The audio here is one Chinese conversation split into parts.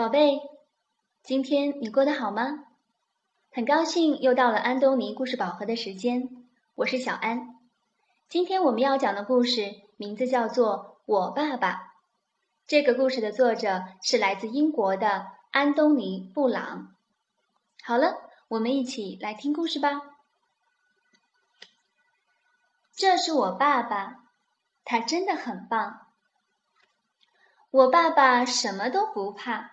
宝贝，今天你过得好吗？很高兴又到了安东尼故事宝盒的时间，我是小安。今天我们要讲的故事名字叫做《我爸爸》。这个故事的作者是来自英国的安东尼·布朗。好了，我们一起来听故事吧。这是我爸爸，他真的很棒。我爸爸什么都不怕。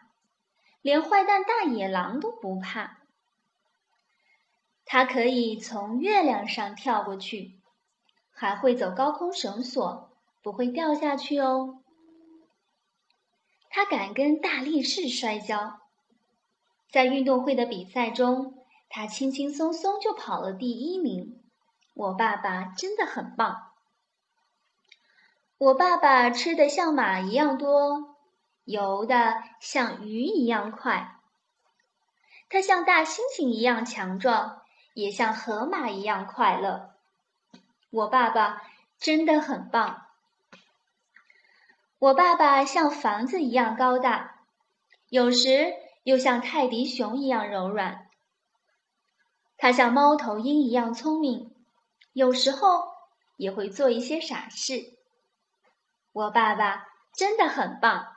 连坏蛋大野狼都不怕，它可以从月亮上跳过去，还会走高空绳索，不会掉下去哦。它敢跟大力士摔跤，在运动会的比赛中，它轻轻松松就跑了第一名。我爸爸真的很棒。我爸爸吃的像马一样多。游的像鱼一样快，它像大猩猩一样强壮，也像河马一样快乐。我爸爸真的很棒。我爸爸像房子一样高大，有时又像泰迪熊一样柔软。他像猫头鹰一样聪明，有时候也会做一些傻事。我爸爸真的很棒。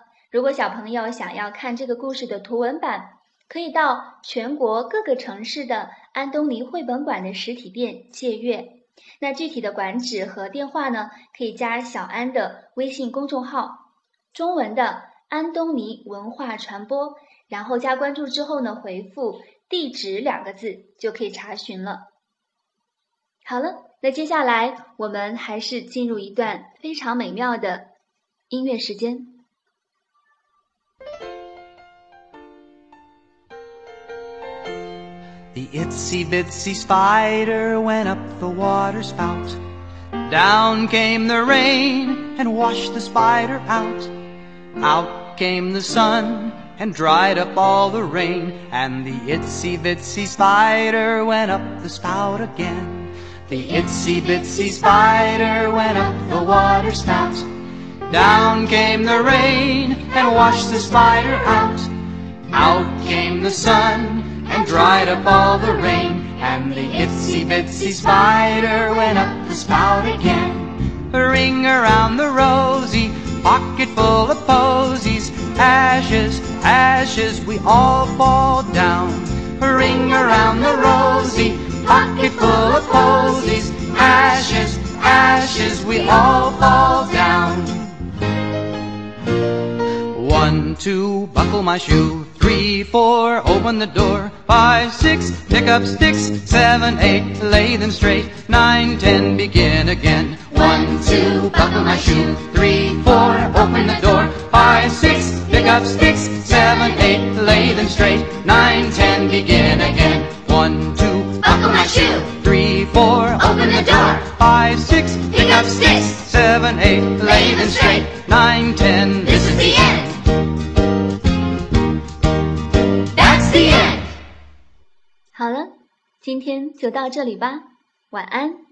如果小朋友想要看这个故事的图文版，可以到全国各个城市的安东尼绘本馆的实体店借阅。那具体的馆址和电话呢？可以加小安的微信公众号，中文的安东尼文化传播，然后加关注之后呢，回复地址两个字就可以查询了。好了，那接下来我们还是进入一段非常美妙的音乐时间。Itsy bitsy spider went up the water spout. Down came the rain and washed the spider out. Out came the sun and dried up all the rain. And the itsy bitsy spider went up the spout again. The itsy bitsy spider went up the water spout. Down came the rain and washed the spider out. Out came the sun and dried up all the rain. And the itsy bitsy spider went up the spout again. Ring around the rosy, pocket full of posies. Ashes, ashes, we all fall down. Ring around the rosy, pocket full of posies. Ashes, ashes, we all fall down. One, two, buckle my shoe. Three, four, open the door. Five, six, pick up sticks. Seven, eight, lay them straight. Nine, ten, begin again. One, two, buckle my shoe. Three, four, open the door. Five, six, pick up sticks. Seven, eight, lay them straight. Nine, ten, begin again. One, two, buckle my shoe. Three, four, open the door. Five, six, pick up sticks. Seven, eight, lay them straight. Nine, ten, this is the end. 好了，今天就到这里吧，晚安。